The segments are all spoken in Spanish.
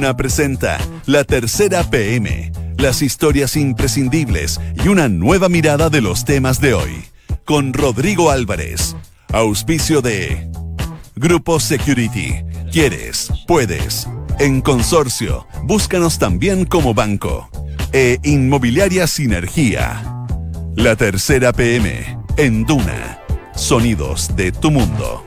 Presenta La Tercera PM, las historias imprescindibles y una nueva mirada de los temas de hoy. Con Rodrigo Álvarez, auspicio de Grupo Security. ¿Quieres? Puedes. En consorcio, búscanos también como banco. E Inmobiliaria Sinergia. La Tercera PM, en Duna. Sonidos de tu mundo.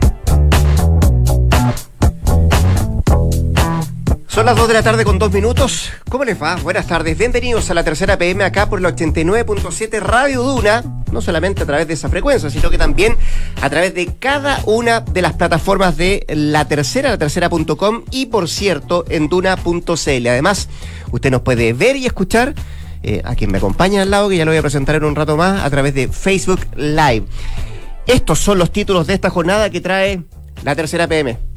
Son las 2 de la tarde con 2 minutos. ¿Cómo les va? Buenas tardes. Bienvenidos a la tercera PM acá por la 89.7 Radio Duna. No solamente a través de esa frecuencia, sino que también a través de cada una de las plataformas de la tercera, la tercera.com y por cierto en duna.cl. Además, usted nos puede ver y escuchar eh, a quien me acompaña al lado, que ya lo voy a presentar en un rato más, a través de Facebook Live. Estos son los títulos de esta jornada que trae la tercera PM.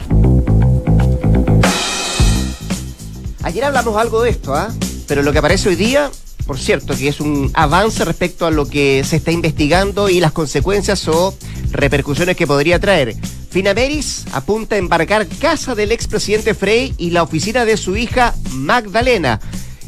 Ayer hablamos algo de esto, ¿ah? Pero lo que aparece hoy día, por cierto, que es un avance respecto a lo que se está investigando y las consecuencias o repercusiones que podría traer. Finameris apunta a embarcar casa del expresidente Frey y la oficina de su hija Magdalena.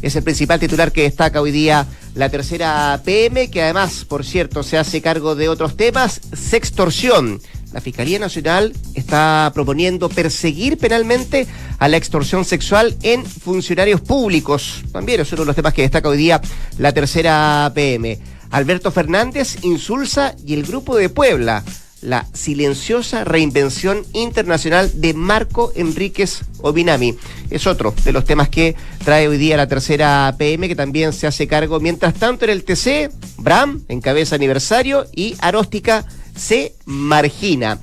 Es el principal titular que destaca hoy día la tercera PM, que además, por cierto, se hace cargo de otros temas, sextorsión. La Fiscalía Nacional está proponiendo perseguir penalmente a la extorsión sexual en funcionarios públicos. También es uno de los temas que destaca hoy día la tercera PM. Alberto Fernández, Insulsa y el Grupo de Puebla. La silenciosa reinvención internacional de Marco Enríquez Obinami. Es otro de los temas que trae hoy día la tercera PM, que también se hace cargo. Mientras tanto, en el TC, Bram, en cabeza aniversario, y Aróstica se margina.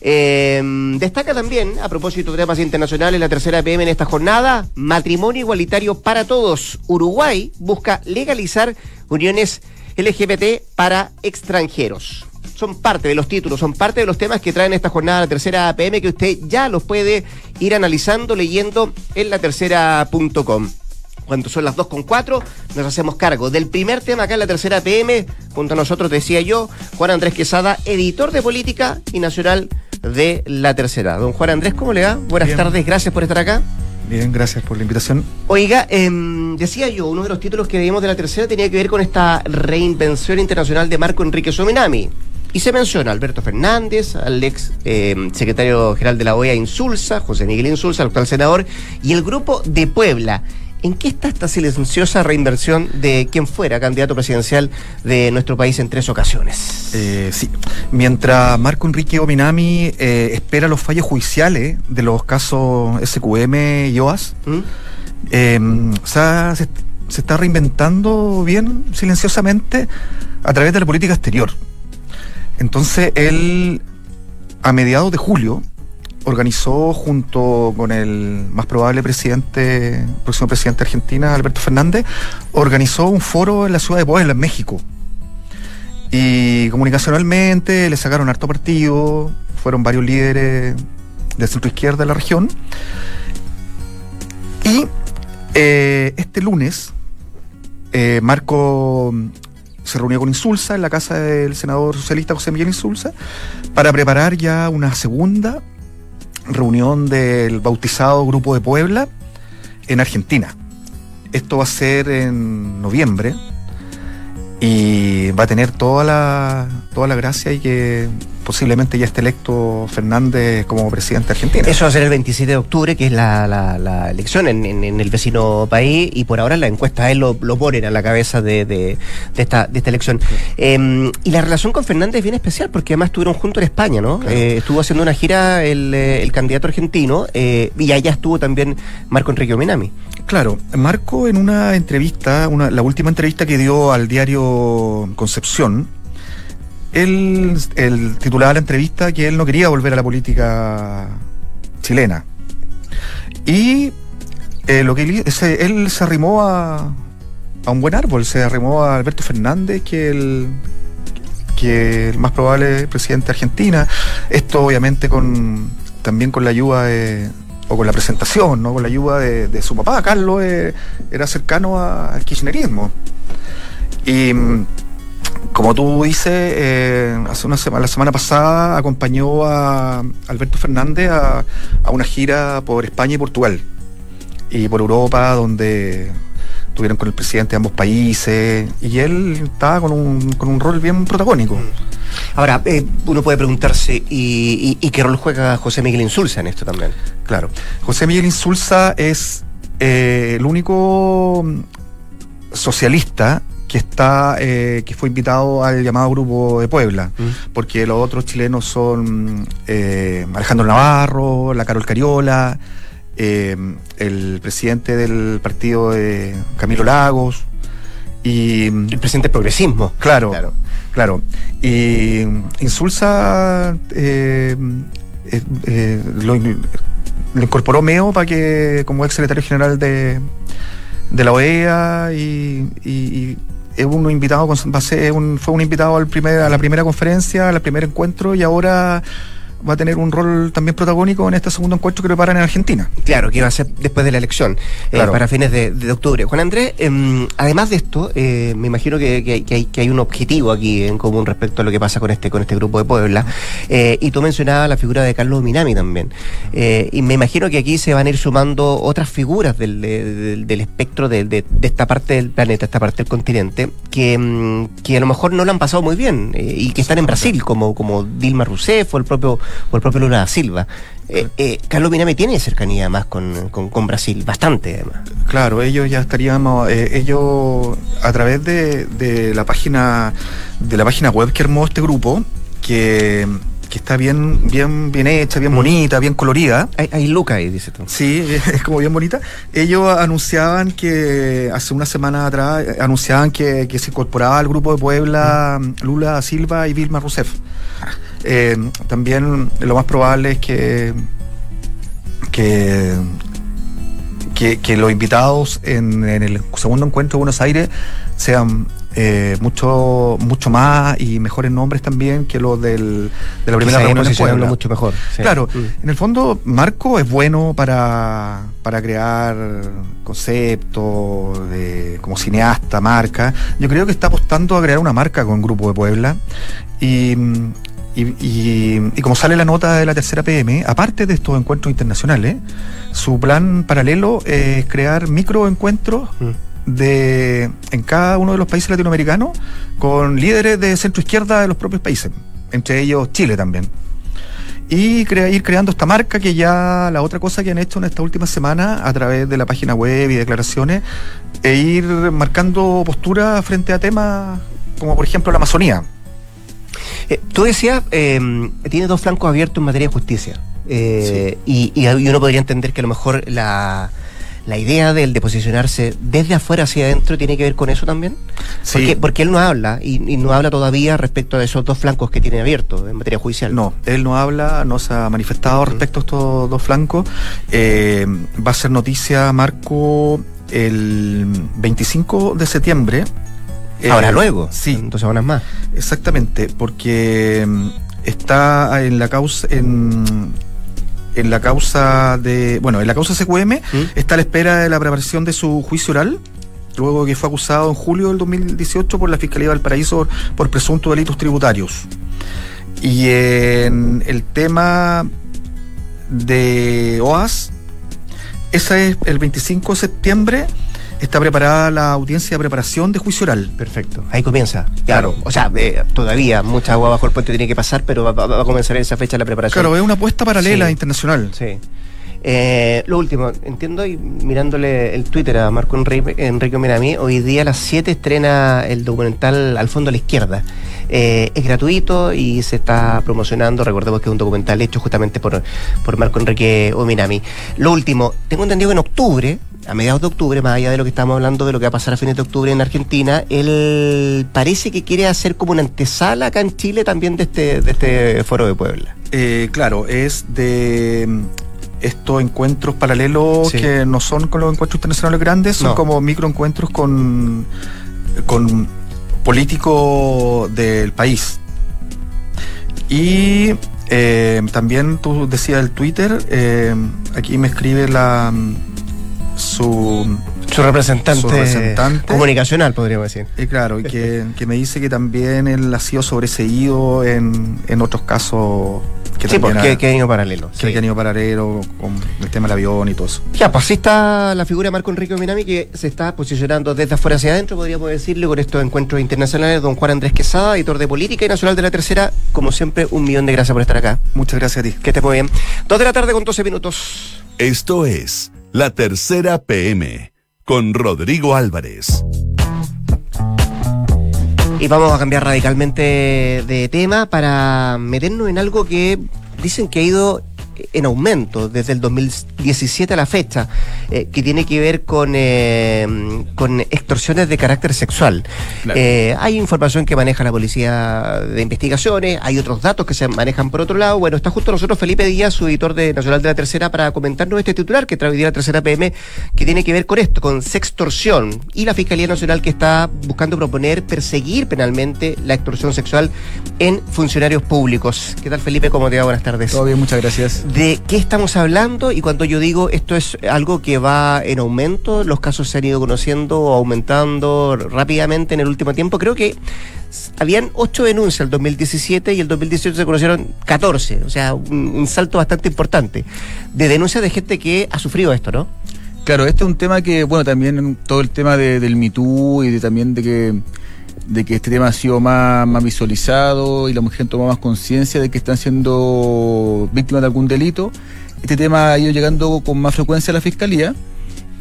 Eh, destaca también, a propósito de temas internacionales, la tercera PM en esta jornada, matrimonio igualitario para todos. Uruguay busca legalizar uniones LGBT para extranjeros. Son parte de los títulos, son parte de los temas que traen esta jornada la tercera PM que usted ya los puede ir analizando, leyendo en la tercera.com. Cuando son las 2 con 4, nos hacemos cargo del primer tema acá en la tercera PM. Junto a nosotros, decía yo, Juan Andrés Quesada, editor de política y nacional de la tercera. Don Juan Andrés, ¿cómo le va? Buenas tardes, gracias por estar acá. Bien, gracias por la invitación. Oiga, em, decía yo, uno de los títulos que veíamos de la tercera tenía que ver con esta reinvención internacional de Marco Enrique Sominami. Y se menciona a Alberto Fernández, al ex em, secretario general de la OEA Insulza, José Miguel Insulza, el actual senador, y el grupo de Puebla. ¿En qué está esta silenciosa reinversión de quien fuera candidato presidencial de nuestro país en tres ocasiones? Eh, sí, mientras Marco Enrique Ominami eh, espera los fallos judiciales de los casos SQM y OAS, ¿Mm? eh, se, se está reinventando bien silenciosamente a través de la política exterior. Entonces, él, a mediados de julio, organizó junto con el más probable presidente, próximo presidente de Argentina, Alberto Fernández, organizó un foro en la ciudad de Puebla, en México. Y comunicacionalmente le sacaron harto partido, fueron varios líderes de centro izquierda de la región. Y eh, este lunes, eh, Marco se reunió con Insulza en la casa del senador socialista José Miguel Insulza para preparar ya una segunda reunión del bautizado Grupo de Puebla en Argentina. Esto va a ser en noviembre y va a tener toda la, toda la gracia y que posiblemente ya esté electo Fernández como presidente argentino. Eso va a ser el 27 de octubre, que es la, la, elección en, en, el vecino país, y por ahora la encuesta él lo, lo ponen a la cabeza de, de, esta, de esta elección. Eh, y la relación con Fernández es bien especial, porque además estuvieron juntos en España, ¿no? Eh, estuvo haciendo una gira el, eh, el candidato argentino, eh, y allá estuvo también Marco Enrique Ominami. Claro, Marco en una entrevista, una, la última entrevista que dio al diario Concepción, él, el titulaba la entrevista que él no quería volver a la política chilena. Y eh, lo que él, él se arrimó a, a un buen árbol, se arrimó a Alberto Fernández, que el que el más probable presidente de Argentina. Esto obviamente con también con la ayuda de, o con la presentación, ¿no? con la ayuda de, su papá, Carlos, eh, era cercano al kirchnerismo. Y como tú dices, eh, hace una semana, la semana pasada acompañó a Alberto Fernández a, una gira por España y Portugal. y por Europa, donde estuvieron con el presidente de ambos países, y él estaba con un, con un rol bien protagónico. Ahora, eh, uno puede preguntarse, ¿y, y, qué rol juega José Miguel Insulza en esto también? Claro, José Miguel Insulza es eh, el único socialista que está eh, que fue invitado al llamado grupo de Puebla mm. porque los otros chilenos son eh, Alejandro Navarro la Carol Cariola eh, el presidente del partido de Camilo Lagos y el presidente del progresismo. Claro claro, y Insulsa lo, incorporó Meo para que como ex secretario general de de la OEA y es uno invitado, fue un invitado al primer, a la primera conferencia, al primer encuentro y ahora va a tener un rol también protagónico en este segundo encuentro que preparan en Argentina. Claro, que va a ser después de la elección, eh, para fines de, octubre. Juan Andrés, em, además de esto, eh, me imagino que, hay, un objetivo aquí en común respecto a lo que pasa con este, con este grupo de Puebla. Eh, y tú mencionabas la figura de Carlos Minami también. y me imagino que aquí se van a ir sumando otras figuras del, espectro de, esta parte del planeta, esta parte del continente, que, que a lo mejor no lo han pasado muy bien y que están en Brasil, como, como Dilma Rousseff o el propio o el propio Lula da Silva. Eh, eh, Carlos Minami tiene cercanía más con, con, Brasil, bastante además. Claro, ellos ya estaríamos, eh, ellos a través de, de, la página de la página web que armó este grupo, que, que está bien, bien, bien hecha, bien mm. bonita, bien colorida. Hay, hay Luca ahí, dice tú. Sí, es como bien bonita. Ellos anunciaban que hace una semana atrás anunciaban que, que se incorporaba al grupo de Puebla mm. Lula Silva y Vilma Rousseff. Eh, también lo más probable es que, que, que, los invitados en, el segundo encuentro de Buenos Aires sean eh, mucho mucho más y mejores nombres también que los del, de la primera reunión mucho mejor. Claro, mm. en el fondo Marco es bueno para, para crear conceptos de, como cineasta, marca. Yo creo que está apostando a crear una marca con Grupo de Puebla y, y, como sale la nota de la tercera PM, aparte de estos encuentros internacionales, su plan paralelo es crear microencuentros mm. de, en cada uno de los países latinoamericanos con líderes de centro izquierda de los propios países, entre ellos Chile también. Y ir creando esta marca que ya la otra cosa que han hecho en esta última semana a través de la página web y declaraciones, e ir marcando postura frente a temas como por ejemplo la Amazonía eh, tú decías, eh, tiene dos flancos abiertos en materia de justicia. Eh, y, uno podría entender que a lo mejor la, idea del de posicionarse desde afuera hacia adentro tiene que ver con eso también. Porque, porque él no habla y, no habla todavía respecto a esos dos flancos que tiene abiertos en materia judicial. No, él no habla, no se ha manifestado respecto a estos dos flancos. va a ser noticia, Marco, el 25 de septiembre Ahora luego. Sí. Dos semanas más. Exactamente, porque mm, está en la causa en, en la causa de bueno en la causa CQM ¿Mm? está a la espera de la preparación de su juicio oral luego que fue acusado en julio del 2018 por la Fiscalía del Paraíso por presuntos delitos tributarios y en el tema de OAS esa es el 25 de septiembre está preparada la audiencia de preparación de juicio oral. Perfecto. Ahí comienza. Claro. O sea, eh, todavía mucha agua bajo el puente tiene que pasar, pero va, a comenzar en esa fecha la preparación. Claro, es una apuesta paralela internacional. Sí. Eh, lo último, entiendo, y mirándole el Twitter a Marco Enrique, Enrique Miramí, hoy día a las 7 estrena el documental Al fondo a la izquierda. Eh, es gratuito y se está promocionando. Recordemos que es un documental hecho justamente por, por Marco Enrique Ominami. Lo último, tengo entendido que en octubre, a mediados de octubre, más allá de lo que estamos hablando de lo que va a pasar a fines de octubre en Argentina, él parece que quiere hacer como una antesala acá en Chile también de este, de este foro de Puebla. Eh, claro, es de estos encuentros paralelos que no son con los encuentros internacionales grandes, son como microencuentros con, con político del país. Y eh, también tú decías el Twitter, eh, aquí me escribe la su, su, representante, comunicacional, podríamos decir. Y claro, que, que, me dice que también él ha sido sobreseído en, en otros casos que sí, porque ha- que año paralelo. que sí. han ido paralelo con el tema del avión y todo eso. Ya, pues así está la figura de Marco Enrique Minami que se está posicionando desde afuera hacia adentro, podríamos decirle, con estos encuentros internacionales. Don Juan Andrés Quesada, editor de Política y Nacional de la Tercera, como siempre, un millón de gracias por estar acá. Muchas gracias a ti. Que estés muy bien. Dos de la tarde con 12 minutos. Esto es La Tercera PM con Rodrigo Álvarez. Y vamos a cambiar radicalmente de tema para meternos en algo que dicen que ha ido en aumento desde el 2017 a la fecha, eh, que tiene que ver con, eh, con extorsiones de carácter sexual. Claro. Eh, hay información que maneja la Policía de Investigaciones, hay otros datos que se manejan por otro lado. Bueno, está justo nosotros Felipe Díaz, su editor de Nacional de la Tercera, para comentarnos este titular que trae hoy día la Tercera PM, que tiene que ver con esto, con sextorsión, y la Fiscalía Nacional que está buscando proponer perseguir penalmente la extorsión sexual en funcionarios públicos. ¿Qué tal Felipe? ¿Cómo te va? Buenas tardes Todo bien, muchas gracias. De qué estamos hablando y cuando yo digo esto es algo que va en aumento, los casos se han ido conociendo aumentando rápidamente en el último tiempo. Creo que habían ocho denuncias el 2017 y el 2018 se conocieron 14, o sea, un, salto bastante importante de denuncias de gente que ha sufrido esto, ¿no? Claro, este es un tema que, bueno, también todo el tema de- del Me Too y de, también de que, de que este tema ha sido más, más visualizado y la mujer toma más conciencia de que están siendo víctimas de algún delito. Este tema ha ido llegando con más frecuencia a la fiscalía.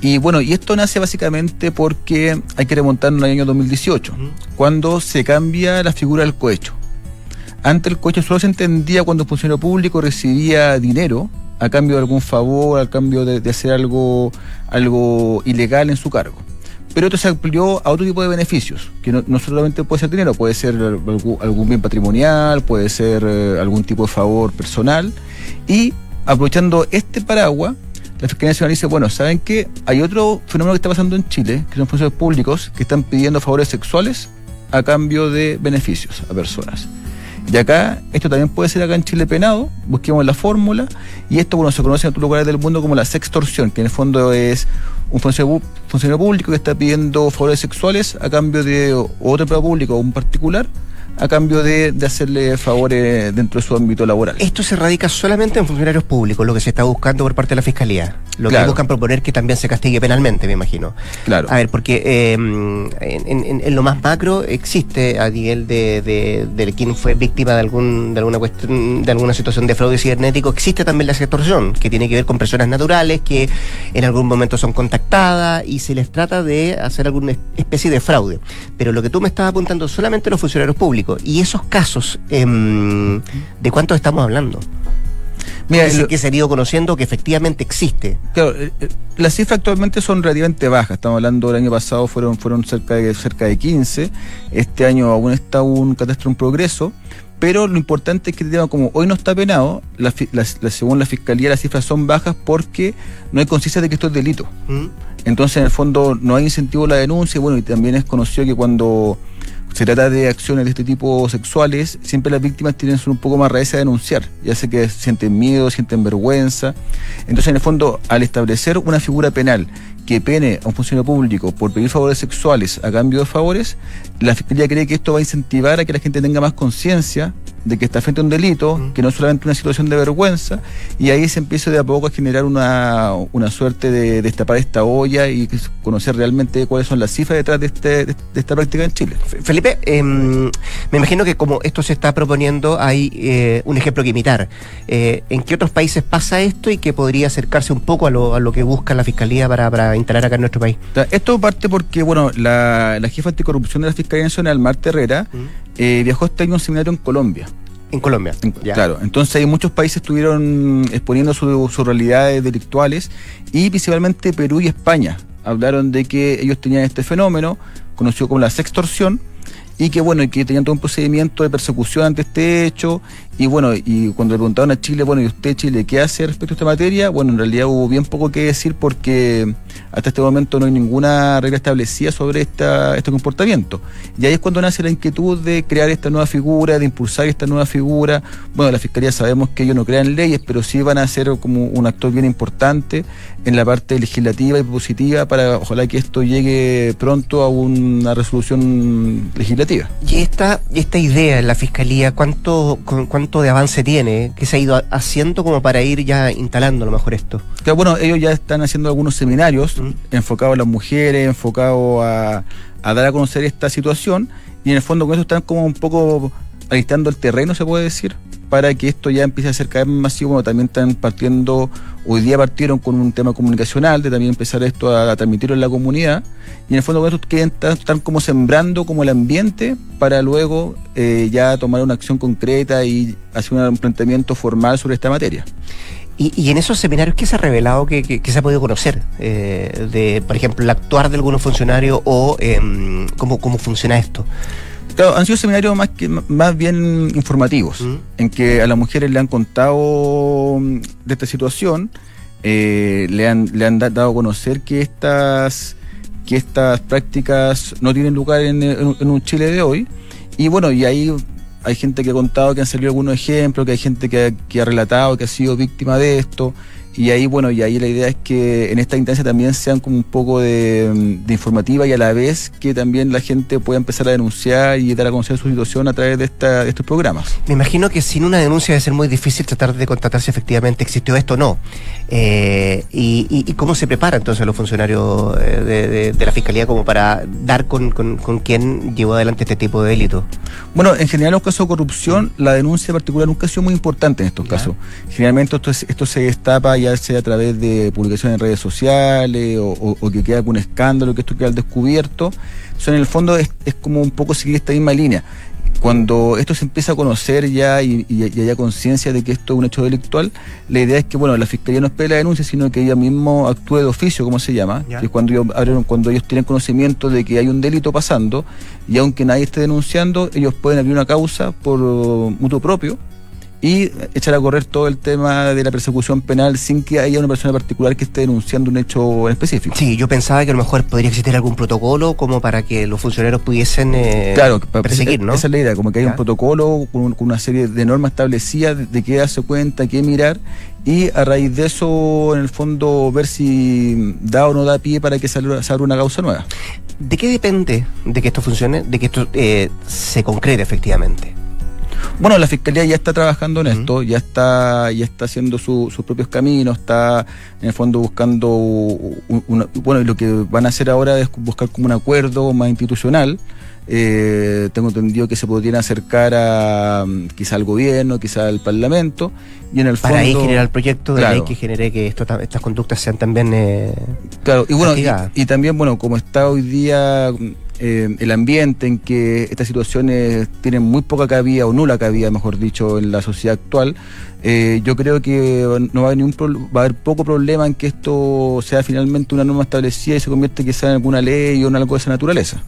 Y bueno, y esto nace básicamente porque hay que remontarnos al año 2018, cuando se cambia la figura del cohecho. Antes el cohecho solo se entendía cuando un funcionario público recibía dinero a cambio de algún favor, a cambio de, de hacer algo, algo ilegal en su cargo. Pero esto se amplió a otro tipo de beneficios, que no, solamente puede ser dinero, puede ser algún, algún bien patrimonial, puede ser eh, algún tipo de favor personal. Y aprovechando este paraguas, la Fiscalía Nacional dice, bueno, ¿saben qué? Hay otro fenómeno que está pasando en Chile, que son funcionarios públicos que están pidiendo favores sexuales a cambio de beneficios a personas. Y acá, esto también puede ser acá en Chile penado, busquemos la fórmula, y esto bueno, se conoce en otros lugares del mundo como la sextorsión, que en el fondo es un funcionario, público que está pidiendo favores sexuales a cambio de otro empleado público o un particular, a cambio de, de hacerle favores dentro de su ámbito laboral. Esto se radica solamente en funcionarios públicos, lo que se está buscando por parte de la Fiscalía. Lo que buscan proponer que también se castigue penalmente, me imagino. Claro. A ver, porque eh, en, en- en lo más macro existe a nivel de, de, de quien fue víctima de algún de alguna cuestión, de alguna situación de fraude cibernético, existe también la extorsión, que tiene que ver con personas naturales que en algún momento son contactadas y se les trata de hacer alguna es- especie de fraude. Pero lo que tú me estás apuntando solamente los funcionarios públicos. Y esos casos, em, ¿de cuántos estamos hablando? Mira, lo- que se han ido conociendo que efectivamente existe. Claro, eh, eh, las cifras actualmente son relativamente bajas. Estamos hablando del año pasado fueron fueron cerca de cerca de 15. Este año aún está un catastro en progreso. Pero lo importante es que el tema, como hoy no está penado, la fi- la- la- según la fiscalía las cifras son bajas porque no hay conciencia de que esto es delito. ¿Mm? Entonces, en el fondo, no hay incentivo a la denuncia. y Bueno, y también es conocido que cuando se trata de acciones de este tipo sexuales, siempre las víctimas tienen un poco más reacias a denunciar, ya sea que sienten miedo, sienten vergüenza. Entonces, en el fondo, al establecer una figura penal que pene a un funcionario público por pedir favores sexuales a cambio de favores, la Fiscalía cree que esto va a incentivar a que la gente tenga más conciencia de que está frente a un delito, Mm. que no es solamente una situación de vergüenza, y ahí se empieza de a poco a generar una, una suerte de destapar esta olla y conocer realmente cuáles son las cifras detrás de, este, de esta práctica en Chile. Fe- Felipe, em, me imagino que como esto se está proponiendo, hay eh, un ejemplo que imitar. Eh, ¿En qué otros países pasa esto y que podría acercarse un poco a lo, a lo que busca la Fiscalía para, para instalar acá en nuestro país? Esto parte porque, bueno, la, la jefa anticorrupción de la Fiscalía Nacional, Marta Herrera, eh, viajó este año a un seminario en Colombia. En Colombia. En-. Claro, entonces ahí muchos países estuvieron exponiendo su- sus realidades delictuales y principalmente Perú y España hablaron de que ellos tenían este fenómeno, conocido como la sextorsión, y que bueno, y que tenían todo un procedimiento de persecución ante este hecho, y bueno, y cuando le preguntaron a Chile, bueno, ¿y usted Chile qué hace respecto a esta materia? Bueno, en realidad hubo bien poco que decir porque hasta este momento no hay ninguna regla establecida sobre esta, este comportamiento. Y ahí es cuando nace la inquietud de crear esta nueva figura, de impulsar esta nueva figura. Bueno, la Fiscalía sabemos que ellos no crean leyes, pero sí van a ser como un actor bien importante en la parte legislativa y positiva para ojalá que esto llegue pronto a una resolución legislativa. Y esta, esta idea en la Fiscalía, ¿cuánto, con- cuán- de avance tiene, que se ha ido haciendo como para ir ya instalando a lo mejor esto. Claro, bueno, ellos ya están haciendo algunos seminarios Mm. enfocados a las mujeres, enfocados a, a dar a conocer esta situación y en el fondo con eso están como un poco alistando el terreno, se puede decir, para que esto ya empiece a ser cada vez más masivo. Bueno, también están partiendo, hoy día partieron con un tema comunicacional de también empezar esto a, a transmitirlo en la comunidad y en el fondo con eso quieren estar- están como sembrando como el ambiente para luego eh, ya tomar una acción concreta y hacer un planteamiento formal sobre esta materia. Y, y en esos seminarios, ¿qué se ha revelado que, que- que se ha podido conocer? eh, de, por ejemplo, el actuar de algunos funcionarios o em, cómo, cómo funciona esto. Claro, han sido seminarios más, que, más bien informativos, Mm. en que a las mujeres le han contado mm, de esta situación, eh, le, han, le han da- dado a conocer que estas, que estas prácticas no tienen lugar en, en- en un Chile de hoy. Y bueno, y ahí hay gente que ha contado que han salido algunos ejemplos, que hay gente que, ha- que ha relatado que ha sido víctima de esto. Y ahí, bueno, y ahí la idea es que en esta instancia también sean como un poco de, de informativa y a la vez que también la gente pueda empezar a denunciar y dar a conocer su situación a través de, esta, de estos programas. Me imagino que sin una denuncia debe ser muy difícil tratar de constatar si efectivamente existió esto o no. Eh, y, y- y cómo se prepara entonces los funcionarios eh, de, de- de la Fiscalía como para dar con, con, con quien llevó adelante este tipo de delito? Bueno, en general en los casos de corrupción, la denuncia particular nunca ha sido muy importante en estos Ya. casos. Generalmente esto, es- esto se destapa ya sea a través de publicaciones en redes sociales o, o- o que queda algún escándalo, que esto queda al descubierto. Eso en el fondo es, es como un poco seguir esta misma línea. Cuando esto se empieza a conocer ya y, y- y haya conciencia de que esto es un hecho delictual, la idea es que bueno la fiscalía no espere la denuncia, sino que ella mismo actúe de oficio, como se llama, Ya. que es cuando ellos, abren- cuando ellos tienen conocimiento de que hay un delito pasando y aunque nadie esté denunciando, ellos pueden abrir una causa por uh, mutuo propio y echar a correr todo el tema de la persecución penal sin que haya una persona particular que esté denunciando un hecho en específico. Sí, yo pensaba que a lo mejor podría existir algún protocolo como para que los funcionarios pudiesen eh, Claro, perseguir, ¿no? esa es la idea, como que hay un protocolo con, con una serie de normas establecidas de, de qué darse cuenta, qué mirar, y a raíz de eso, en el fondo, ver si da o no da pie para que se abra una causa nueva. ¿De qué depende de que esto funcione, de que esto eh, se concrete efectivamente? Bueno, la fiscalía ya está trabajando en esto, ya está, ya está haciendo su- sus propios caminos, está en el fondo buscando un- una- bueno, lo que van a hacer ahora es buscar como un acuerdo más institucional. Eh, tengo entendido que se podrían acercar a quizá al gobierno, quizá al parlamento, y en el Para ahí fondo- generar el proyecto de Claro. ley que genere que esto, ta- estas conductas sean también... eh, Claro, y bueno, y también, bueno, como está hoy día eh, el ambiente en que estas situaciones tienen muy poca cabida o nula cabida, mejor dicho, en la sociedad actual, eh, yo creo que no va a haber va a haber poco problema en que esto sea finalmente una norma establecida y se convierte quizá en alguna ley o en algo de esa naturaleza.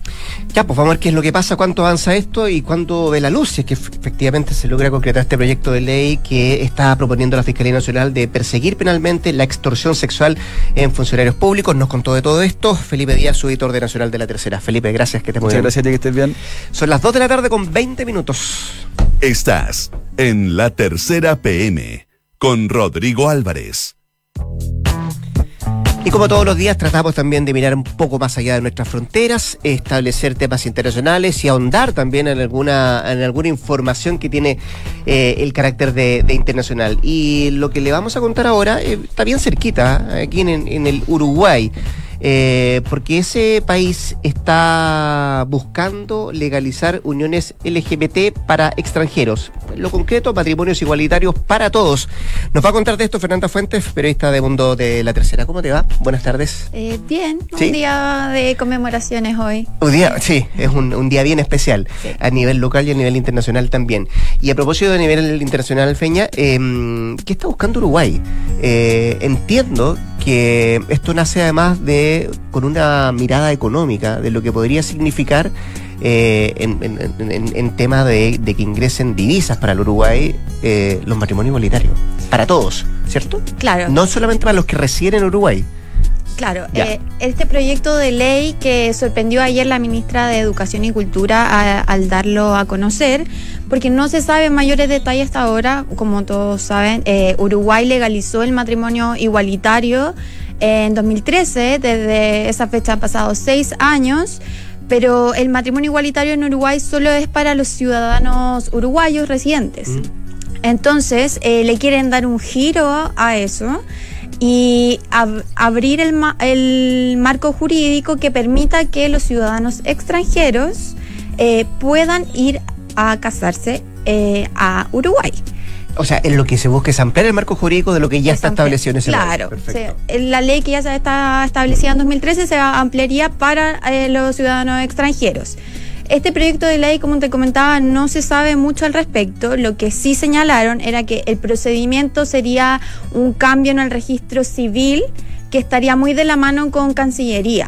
Ya, pues vamos a ver qué es lo que pasa, cuánto avanza esto y cuándo ve la luz, si es que efectivamente se logra concretar este proyecto de ley que está proponiendo la Fiscalía Nacional de perseguir penalmente la extorsión sexual en funcionarios públicos. Nos contó de todo esto Felipe Díaz, su editor de Nacional de la Tercera. Felipe, gracias, que te Muchas bien. gracias que estés bien. Son las 2 de la tarde con 20 minutos. Estás en la tercera PM con Rodrigo Álvarez. Y como todos los días tratamos también de mirar un poco más allá de nuestras fronteras, establecer temas internacionales y ahondar también en alguna, en alguna información que tiene eh, el carácter de, de internacional. Y lo que le vamos a contar ahora eh, está bien cerquita, ¿eh? aquí en, en el Uruguay. Eh, porque ese país está buscando legalizar uniones LGBT para extranjeros. En lo concreto, matrimonios igualitarios para todos. Nos va a contar de esto Fernanda Fuentes, periodista de Mundo de la Tercera. ¿Cómo te va? Buenas tardes. Eh, bien, ¿Sí? un día de conmemoraciones hoy. Un día, sí, es un, un día bien especial Sí. a nivel local y a nivel internacional también. Y a propósito de nivel internacional, Feña, eh, ¿qué está buscando Uruguay? Eh, entiendo que esto nace además de con una mirada económica de lo que podría significar eh, en, en- en- en tema de, de que ingresen divisas para el Uruguay eh, los matrimonios igualitarios. Para todos, ¿cierto? Claro, No solamente para los que residen en Uruguay. Claro. Eh, este proyecto de ley que sorprendió ayer la ministra de Educación y Cultura a- al darlo a conocer, porque no se sabe mayores detalles hasta ahora, como todos saben, eh, Uruguay legalizó el matrimonio igualitario en 2013, desde esa fecha han pasado seis años. Pero el matrimonio igualitario en Uruguay solo es para los ciudadanos uruguayos residentes. Mm. Entonces, eh, le quieren dar un giro a eso y ab- abrir el, ma- el marco jurídico que permita que los ciudadanos extranjeros eh, puedan ir a casarse eh, a Uruguay. O sea, en lo que se busca es ampliar el marco jurídico de lo que ya está establecido en ese Claro, se- la ley que ya se está establecida en 2013 se ampliaría para eh, los ciudadanos extranjeros. Este proyecto de ley, como te comentaba, no se sabe mucho al respecto. Lo que sí señalaron era que el procedimiento sería un cambio en el registro civil que estaría muy de la mano con Cancillería.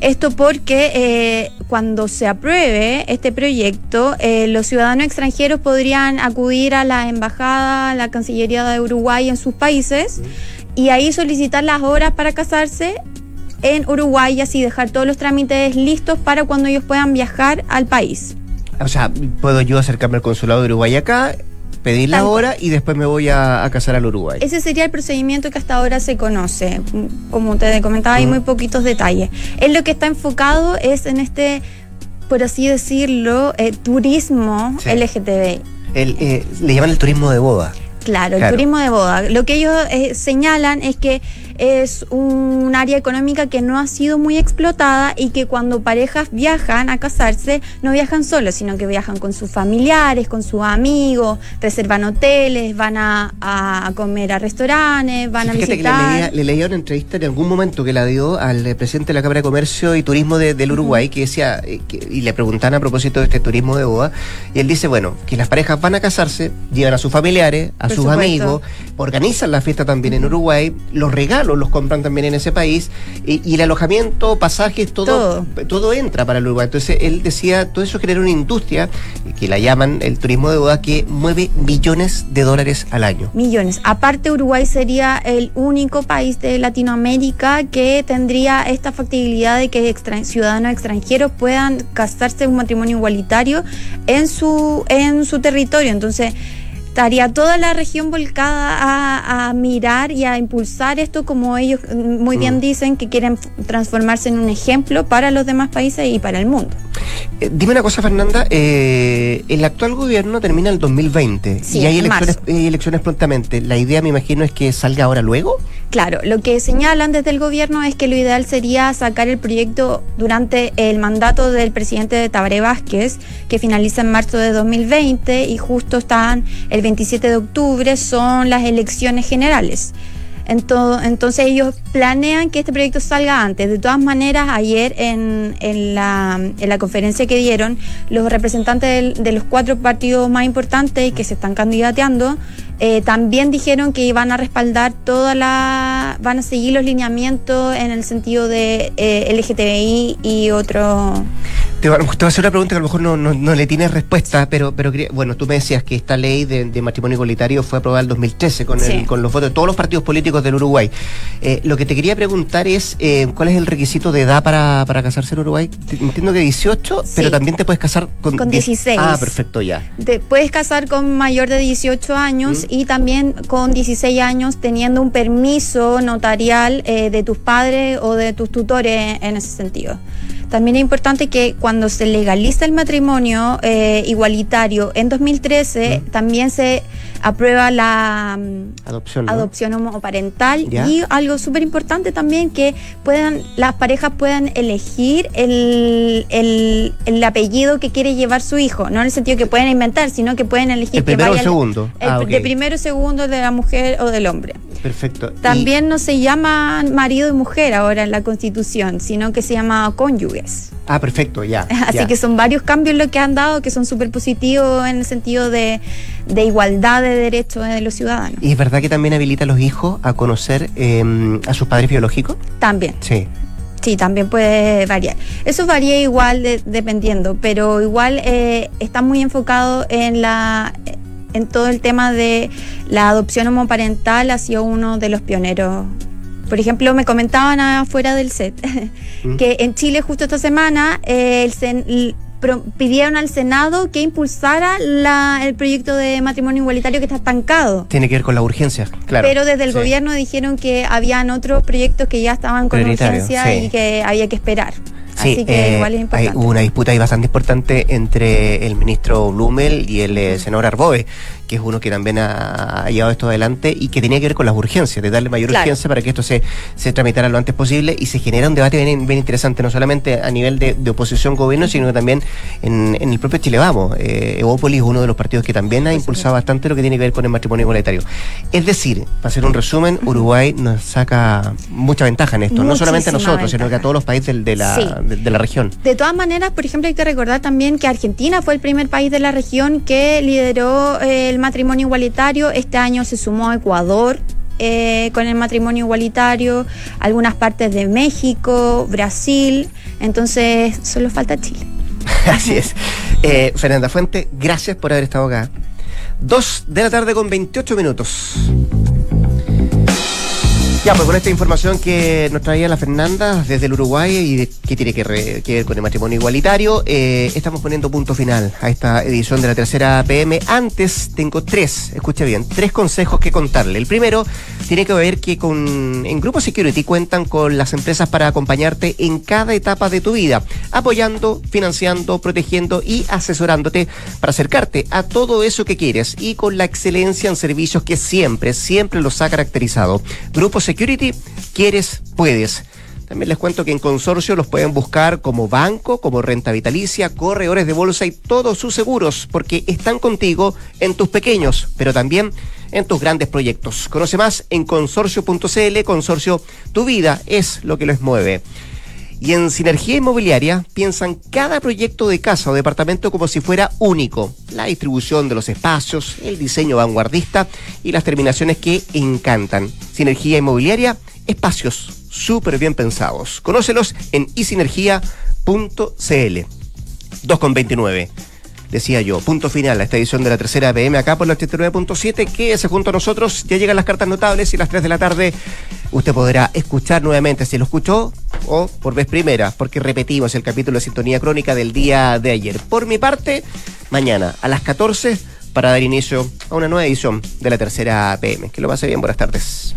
Esto porque eh, cuando se apruebe este proyecto, eh, los ciudadanos extranjeros podrían acudir a la embajada, a la Cancillería de Uruguay en sus países y ahí solicitar las horas para casarse en Uruguay y así dejar todos los trámites listos para cuando ellos puedan viajar al país. O sea, puedo yo acercarme al consulado de Uruguay acá, pedir la hora y después me voy a, a casar al Uruguay. Ese sería el procedimiento que hasta ahora se conoce. Como te comentaba, hay muy poquitos detalles. Él lo que está enfocado es en este, por así decirlo, eh, turismo Sí. LGTBI. El, eh, le llaman el turismo de boda. Claro, el turismo de boda. Lo que ellos eh, señalan es que es un área económica que no ha sido muy explotada y que cuando parejas viajan a casarse, no viajan solos, sino que viajan con sus familiares, con sus amigos, reservan hoteles, van a, a comer a restaurantes, van a Fíjate que le visitar. leía, le leía una entrevista en algún momento que la dio al presidente de la Cámara de Comercio y Turismo de- del Uruguay, que decía, eh, que- y le preguntaban a propósito de este turismo de boda, y él dice, bueno, que las parejas van a casarse, llevan a sus familiares, a Por sus supuesto. amigos, organizan la fiesta también en Uruguay, los regalos los compran también en ese país, y, y el alojamiento, pasajes, todo, todo entra para el Uruguay. Entonces él decía, todo eso genera una industria, que la llaman el turismo de boda, que mueve millones de dólares al año. Millones. Aparte, Uruguay sería el único país de Latinoamérica que tendría esta factibilidad de que extra- ciudadanos extranjeros puedan casarse en un matrimonio igualitario en su, en su territorio. Entonces, estaría toda la región volcada a, a mirar y a impulsar esto como ellos mm, muy bien Mm. dicen que quieren transformarse en un ejemplo para los demás países y para el mundo. Eh, dime una cosa, Fernanda. eh, el actual gobierno termina el 2020 Sí, y elecciones, hay elecciones prontamente. La idea, me imagino, es que salga ahora luego. Claro, lo que señalan desde el gobierno es que lo ideal sería sacar el proyecto durante el mandato del presidente de Tabaré Vázquez, que finaliza en marzo de 2020 y justo están el 27 de octubre, son las elecciones generales. Ento- Entonces ellos planean que este proyecto salga antes. De todas maneras, ayer en, la, en la conferencia que dieron, los representantes de los cuatro partidos más importantes que se están candidateando eh, también dijeron que iban a respaldar toda la, van a seguir los lineamientos en el sentido de eh, LGTBI y otro. Te te voy a hacer una pregunta que a lo mejor no, no- no le tienes respuesta, pero, pero bueno, tú me decías que esta ley de, de matrimonio igualitario fue aprobada en 2013 con, el- Sí. con los votos de todos los partidos políticos del Uruguay. Eh, lo que te quería preguntar es, eh, ¿cuál es el requisito de edad para, para casarse en Uruguay? Entiendo que 18, Sí. pero también te puedes casar con, Con 10 16. Ah, perfecto, ya. Te puedes casar con mayor de 18 años Mm. y también con 16 años teniendo un permiso notarial eh, de tus padres o de tus tutores en ese sentido. También es importante que cuando se legaliza el matrimonio eh, igualitario en 2013, Mm. también se aprueba la mm, Adopción. ¿no? adopción homoparental Ya. y algo súper importante también que puedan las parejas puedan elegir el, el, el apellido que quiere llevar su hijo no en el sentido que pueden inventar sino que pueden elegir ¿El que primero o el vaya segundo? el Ah, de primero segundo de la mujer o del hombre Perfecto. Y- también no se llama marido y mujer ahora en la constitución sino que se llama cónyuges ah, perfecto, ya. Así ya. que son varios cambios lo que han dado que son súper positivos en el sentido de, de igualdad de derechos de los ciudadanos. ¿Y es verdad que también habilita a los hijos a conocer eh, a sus padres biológicos? También. Sí. Sí, también puede variar. Eso varía igual de- dependiendo, pero igual eh, está muy enfocado en la en todo el tema de la adopción homoparental, ha sido uno de los pioneros. Por ejemplo, me comentaban afuera del set Mm. que en Chile justo esta semana eh, el pro- pidieron al Senado que impulsara la- el proyecto de matrimonio igualitario que está estancado. Tiene que ver con la urgencia, claro. Pero desde el Sí. gobierno dijeron que habían otros proyectos que ya estaban con urgencia sí. y que había que esperar. Sí, Así que eh, igual es hay importante. hubo una disputa ahí bastante importante entre el ministro Blumel y el eh, senador Arboe, que es uno que también ha, ha llevado esto adelante y que tenía que ver con las urgencias, de darle mayor Claro. urgencia para que esto se, se tramitara lo antes posible y se genera un debate bien, bien interesante, no solamente a nivel de, de oposición-gobierno, sino también en, en el propio Chile Vamos. Eh, Evópolis es uno de los partidos que también ha impulsado bastante lo que tiene que ver con el matrimonio igualitario. Es decir, para hacer un resumen, Uruguay nos saca mucha ventaja en esto, no solamente a Muchísima nosotros, sino que a ventaja. todos los países de, la, Sí. de, de la región. De todas maneras, por ejemplo, hay que recordar también que Argentina fue el primer país de la región que lideró eh, el matrimonio igualitario. Este año se sumó Ecuador. eh, con el matrimonio igualitario, algunas partes de México, Brasil, entonces solo falta Chile. Así es. Eh, Fernanda Fuente, gracias por haber estado acá. Dos de la tarde con 28 minutos. Ya, pues con esta información que nos traía la Fernanda desde el Uruguay y de, que tiene que, ver con el matrimonio igualitario, eh, estamos poniendo punto final a esta edición de la tercera PM. Antes tengo tres, escuche bien, tres consejos que contarle. El primero tiene que ver que con, en Grupo Security cuentan con las empresas para acompañarte en cada etapa de tu vida, apoyando, financiando, protegiendo y asesorándote para acercarte a todo eso que quieres y con la excelencia en servicios que siempre, siempre los ha caracterizado. Grupo Security, quieres, puedes. También les cuento que en consorcio los pueden buscar como banco, como renta vitalicia, corredores de bolsa y todos sus seguros, porque están contigo en tus pequeños, pero también en tus grandes proyectos. Conoce más en consorcio.cl, consorcio, tu vida es lo que los mueve. Y en Sinergia Inmobiliaria piensan cada proyecto de casa o departamento como si fuera único. La distribución de los espacios, el diseño vanguardista y las terminaciones que encantan. Sinergia Inmobiliaria, espacios súper bien pensados. Conócelos en isinergia.cl. 2 con 29. Decía yo, punto final a esta edición de la tercera PM acá por la 89.7. Quédese junto a nosotros, ya llegan las cartas notables y a las 3 de la tarde usted podrá escuchar nuevamente si lo escuchó o por vez primera, porque repetimos el capítulo de Sintonía Crónica del día de ayer. Por mi parte, mañana a las 14 para dar inicio a una nueva edición de la tercera PM. Que lo pase bien, buenas tardes.